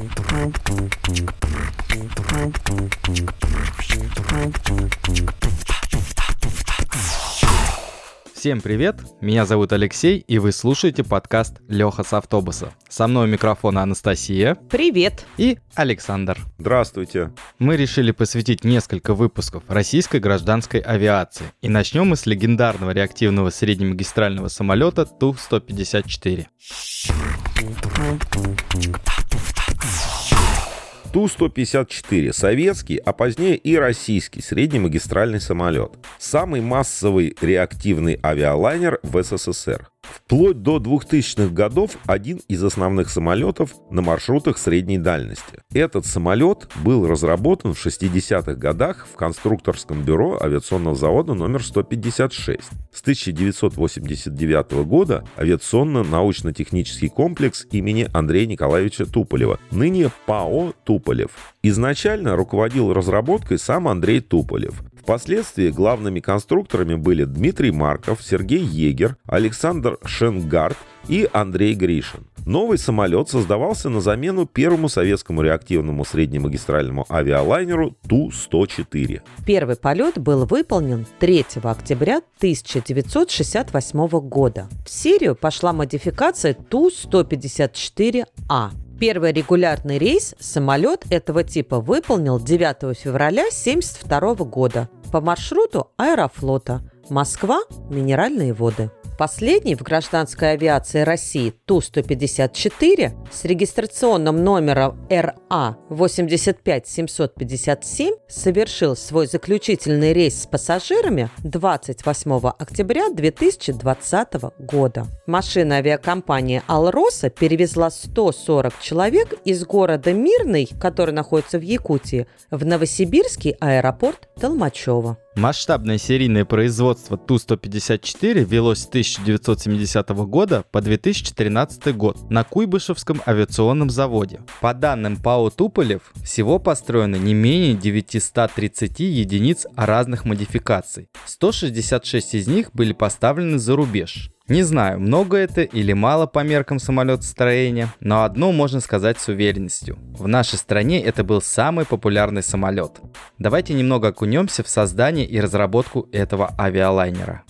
Thank you. Всем привет, меня зовут Алексей, и вы слушаете подкаст «Леха с автобуса». Со мной у микрофона Анастасия. Привет. И Александр. Здравствуйте. Мы решили посвятить несколько выпусков российской гражданской авиации. И начнем мы с легендарного реактивного среднемагистрального самолета Ту-154. Ту-154 – советский, а позднее и российский среднемагистральный самолет. Самый массовый реактивный авиалайнер в СССР. Вплоть до 2000-х годов один из основных самолетов на маршрутах средней дальности. Этот самолет был разработан в 60-х годах в конструкторском бюро авиационного завода номер 156. С 1989 года авиационно-научно-технический комплекс имени Андрея Николаевича Туполева, ныне ПАО «Туполев». Изначально руководил разработкой сам Андрей Туполев. Впоследствии главными конструкторами были Дмитрий Марков, Сергей Егер, Александр Шенгард и Андрей Гришин. Новый самолет создавался на замену первому советскому реактивному среднемагистральному авиалайнеру Ту-104. Первый полет был выполнен 3 октября 1968 года. В серию пошла модификация Ту-154А. Первый регулярный рейс самолет этого типа выполнил 9 февраля 1972 года по маршруту Аэрофлота Москва – Минеральные воды. Последний в гражданской авиации России Ту-154 с регистрационным номером РА 85757 совершил свой заключительный рейс с пассажирами 28 октября 2020 года. Машина авиакомпании «Алроса» перевезла 140 человек из города Мирный, который находится в Якутии, в Новосибирский аэропорт Толмачево. Масштабное серийное производство Ту-154 велось с 1970 года по 2013 год на Куйбышевском авиационном заводе. По данным ПАО «Туполев», всего построено не менее 930 единиц разных модификаций. 166 из них были поставлены за рубеж. Не знаю, много это или мало по меркам самолетостроения, но одно можно сказать с уверенностью. В нашей стране это был самый популярный самолет. Давайте немного окунемся в создание и разработку этого авиалайнера.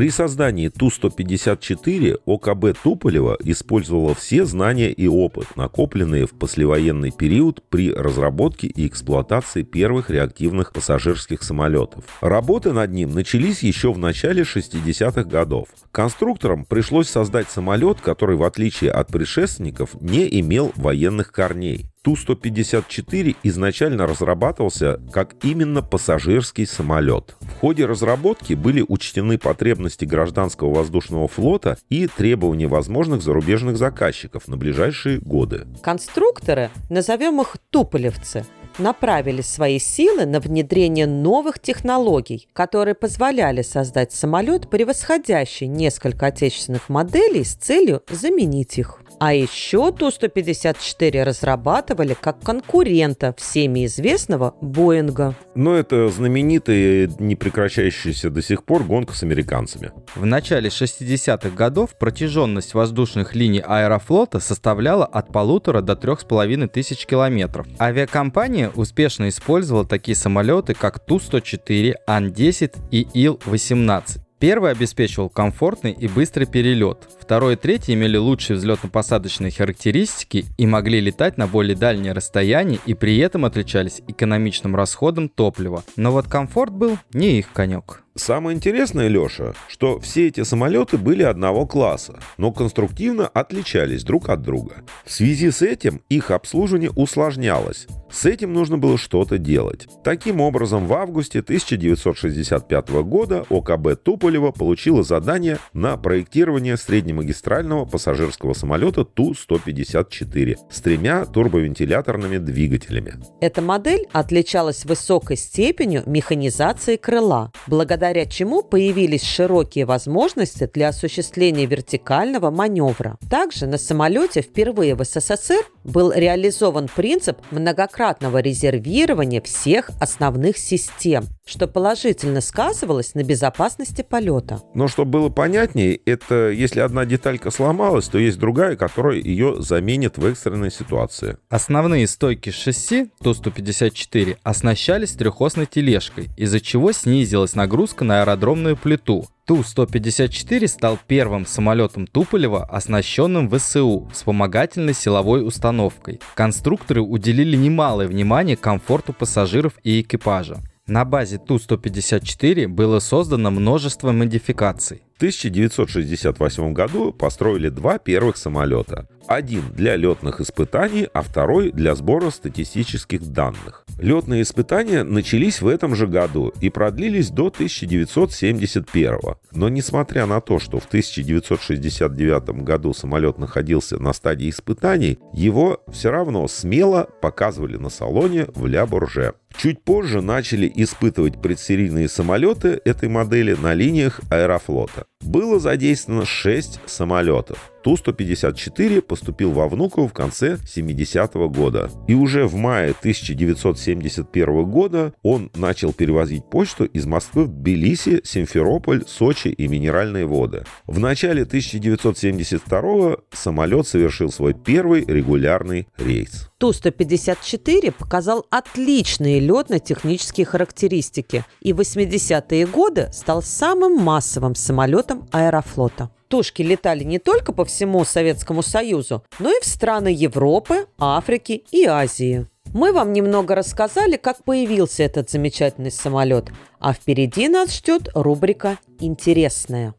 При создании Ту-154 ОКБ Туполева использовала все знания и опыт, накопленные в послевоенный период при разработке и эксплуатации первых реактивных пассажирских самолетов. Работы над ним начались еще в начале 60-х годов. Конструкторам пришлось создать самолет, который, в отличие от предшественников, не имел военных корней. Ту-154 изначально разрабатывался как именно пассажирский самолет. В ходе разработки были учтены потребности гражданского воздушного флота и требования возможных зарубежных заказчиков на ближайшие годы. Конструкторы, назовем их туполевцы, направили свои силы на внедрение новых технологий, которые позволяли создать самолет, превосходящий несколько отечественных моделей с целью заменить их. А еще Ту-154 разрабатывали как конкурента всеми известного Боинга. Но это знаменитая, не прекращающаяся до сих пор гонка с американцами. В начале 60-х годов протяженность воздушных линий аэрофлота составляла от полутора до трех с половиной тысяч километров. Авиакомпания успешно использовала такие самолеты, как Ту-104, Ан-10 и Ил-18. Первый обеспечивал комфортный и быстрый перелет. Второй и третий имели лучшие взлетно-посадочные характеристики и могли летать на более дальние расстояния и при этом отличались экономичным расходом топлива. Но вот комфорт был не их конек. Самое интересное, Леша, что все эти самолеты были одного класса, но конструктивно отличались друг от друга. В связи с этим их обслуживание усложнялось. С этим нужно было что-то делать. Таким образом, в августе 1965 года ОКБ Туполева получила задание на проектирование среднемагистрального пассажирского самолета Ту-154 с тремя турбовентиляторными двигателями. Эта модель отличалась высокой степенью механизации крыла, благодаря чему появились широкие возможности для осуществления вертикального маневра. Также на самолете впервые в СССР был реализован принцип многократного резервирования всех основных систем, что положительно сказывалось на безопасности полета. Но чтобы было понятнее, это если одна деталька сломалась, то есть другая, которая ее заменит в экстренной ситуации. Основные стойки шасси Ту-154 оснащались трехосной тележкой, из-за чего снизилась нагрузка на аэродромную плиту. Ту-154 стал первым самолетом Туполева, оснащенным ВСУ вспомогательной силовой установкой. Конструкторы уделили немалое внимание комфорту пассажиров и экипажа. На базе Ту-154 было создано множество модификаций. В 1968 году построили два первых самолета. Один для летных испытаний, а второй для сбора статистических данных. Летные испытания начались в этом же году и продлились до 1971. Но несмотря на то, что в 1969 году самолет находился на стадии испытаний, его все равно смело показывали на салоне в Ля Бурже. Чуть позже начали испытывать предсерийные самолеты этой модели на линиях Аэрофлота. Было задействовано 6 самолетов. Ту-154 поступил во Внуково в конце 70-го года. И уже в мае 1971 года он начал перевозить почту из Москвы в Тбилиси, Симферополь, Сочи и Минеральные воды. В начале 1972 самолет совершил свой первый регулярный рейс. Ту-154 показал отличные летно-технические характеристики и в 80-е годы стал самым массовым самолетом аэрофлота. Тушки летали не только по всему Советскому Союзу, но и в страны Европы, Африки и Азии. Мы вам немного рассказали, как появился этот замечательный самолет, а впереди нас ждет рубрика «Интересная».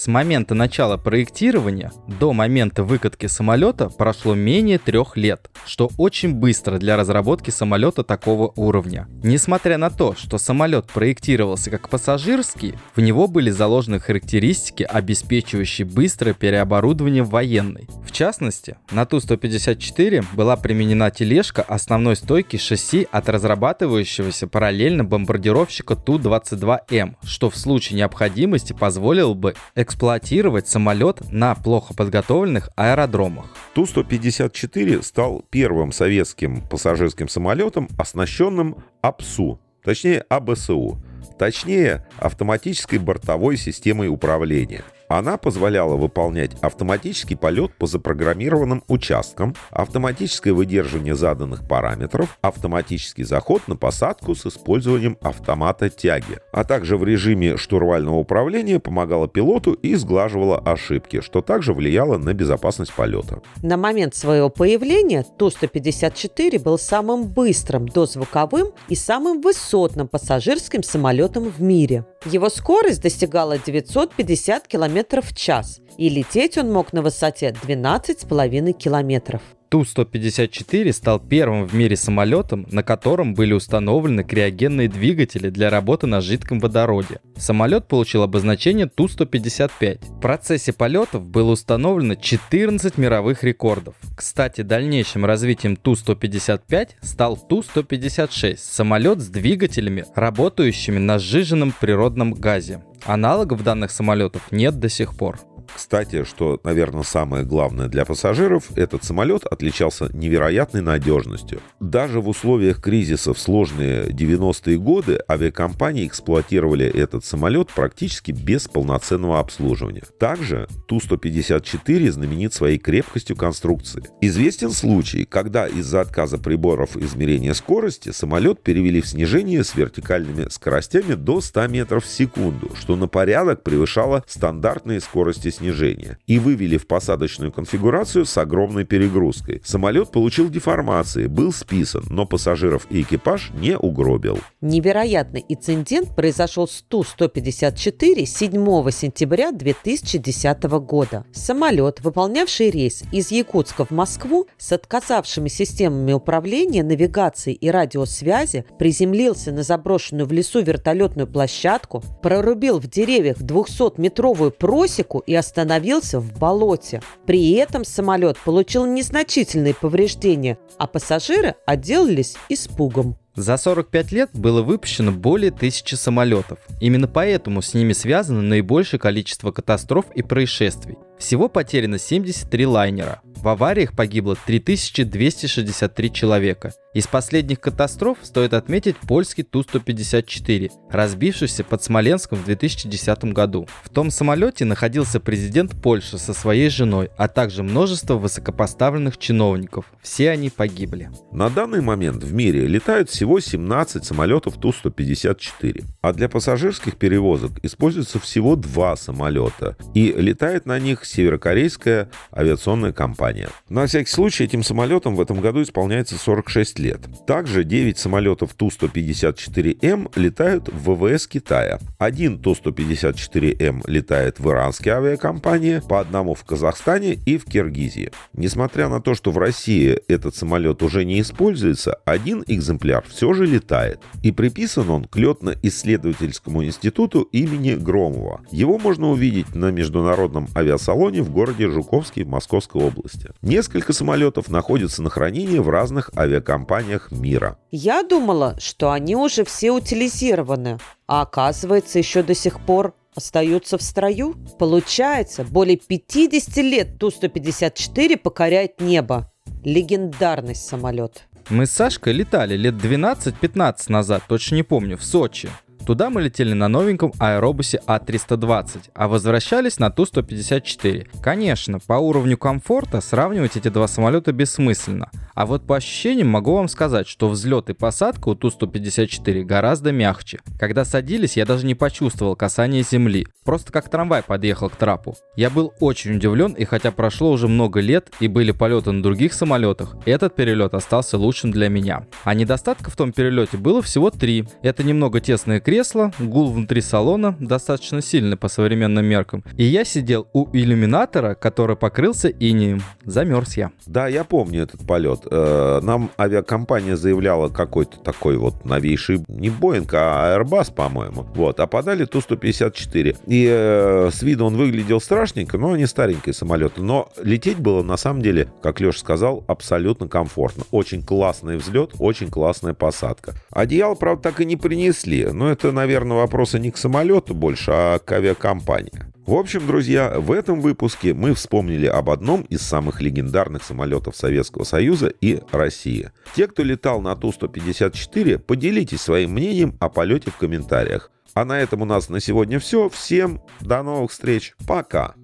С момента начала проектирования до момента выкатки самолета прошло менее трех лет, что очень быстро для разработки самолета такого уровня. Несмотря на то, что самолет проектировался как пассажирский, в него были заложены характеристики, обеспечивающие быстрое переоборудование в военный. В частности, на Ту-154 была применена тележка основной стойки шасси от разрабатывающегося параллельно бомбардировщика Ту-22М, что в случае необходимости позволило бы эксплуатировать самолет на плохо подготовленных аэродромах. Ту-154 стал первым советским пассажирским самолетом, оснащенным АПСУ, точнее АБСУ, точнее автоматической бортовой системой управления – она позволяла выполнять автоматический полет по запрограммированным участкам, автоматическое выдерживание заданных параметров, автоматический заход на посадку с использованием автомата тяги, а также в режиме штурвального управления помогала пилоту и сглаживала ошибки, что также влияло на безопасность полета. На момент своего появления Ту-154 был самым быстрым дозвуковым и самым высотным пассажирским самолетом в мире. Его скорость достигала 950 км в час, и лететь он мог на высоте 12,5 километров. Ту-154 стал первым в мире самолетом, на котором были установлены криогенные двигатели для работы на жидком водороде. Самолет получил обозначение Ту-155. В процессе полетов было установлено 14 мировых рекордов. Кстати, дальнейшим развитием Ту-155 стал Ту-156, самолет с двигателями, работающими на сжиженном природном газе. Аналогов данных самолетов нет до сих пор. Кстати, что, наверное, самое главное для пассажиров, этот самолет отличался невероятной надежностью. Даже в условиях кризиса в сложные 90-е годы авиакомпании эксплуатировали этот самолет практически без полноценного обслуживания. Также Ту-154 знаменит своей крепкостью конструкции. Известен случай, когда из-за отказа приборов измерения скорости самолет перевели в снижение с вертикальными скоростями до 100 метров в секунду, что на порядок превышало стандартные скорости снижения и вывели в посадочную конфигурацию с огромной перегрузкой. Самолет получил деформации, был списан, но пассажиров и экипаж не угробил. Невероятный инцидент произошел с Ту-154 7 сентября 2010 года. Самолет, выполнявший рейс из Якутска в Москву с отказавшими системами управления, навигации и радиосвязи, приземлился на заброшенную в лесу вертолетную площадку, прорубил в деревьях 200-метровую просеку и остановился остановился в болоте. При этом самолет получил незначительные повреждения, а пассажиры отделались испугом. За 45 лет было выпущено более тысячи самолетов. Именно поэтому с ними связано наибольшее количество катастроф и происшествий. Всего потеряно 73 лайнера. В авариях погибло 3263 человека. Из последних катастроф стоит отметить польский Ту-154, разбившийся под Смоленском в 2010 году. В том самолете находился президент Польши со своей женой, а также множество высокопоставленных чиновников. Все они погибли. На данный момент в мире летают всего 17 самолетов Ту-154, а для пассажирских перевозок используется всего два самолета, и летает на них северокорейская авиационная компания. На всякий случай этим самолетам в этом году исполняется 46 лет. Также 9 самолетов Ту-154М летают в ВВС Китая. Один Ту-154М летает в иранской авиакомпании, по одному в Казахстане и в Киргизии. Несмотря на то, что в России этот самолет уже не используется, один экземпляр все же летает. И приписан он к летно-исследовательскому институту имени Громова. Его можно увидеть на международном авиасалоне в городе Жуковский Московской области. Несколько самолетов находятся на хранении в разных авиакомпаниях компаниях мира. Я думала, что они уже все утилизированы, а оказывается еще до сих пор остаются в строю. Получается, более 50 лет Ту-154 покоряет небо. Легендарный самолет. Мы с Сашкой летали лет 12-15 назад, точно не помню, в Сочи. Туда мы летели на новеньком аэробусе А320, а возвращались на Ту-154. Конечно, по уровню комфорта сравнивать эти два самолета бессмысленно. А вот по ощущениям могу вам сказать, что взлет и посадка у Ту-154 гораздо мягче. Когда садились, я даже не почувствовал касания земли. Просто как трамвай подъехал к трапу. Я был очень удивлен, и хотя прошло уже много лет и были полеты на других самолетах, этот перелет остался лучшим для меня. А недостатков в том перелете было всего три. Это немного тесные кресло, гул внутри салона, достаточно сильный по современным меркам. И я сидел у иллюминатора, который покрылся инеем. Замерз я. Да, я помню этот полет. Э, нам авиакомпания заявляла какой-то такой вот новейший, не Боинг, а Airbus, по-моему. Вот, а подали Ту-154. И э, с виду он выглядел страшненько, но не старенькие самолеты. Но лететь было, на самом деле, как Леша сказал, абсолютно комфортно. Очень классный взлет, очень классная посадка. Одеяло, правда, так и не принесли. Но это это, наверное, вопросы не к самолету больше, а к авиакомпании. В общем, друзья, в этом выпуске мы вспомнили об одном из самых легендарных самолетов Советского Союза и России. Те, кто летал на Ту-154, поделитесь своим мнением о полете в комментариях. А на этом у нас на сегодня все. Всем до новых встреч. Пока.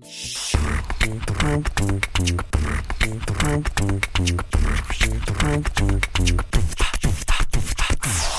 Thank you.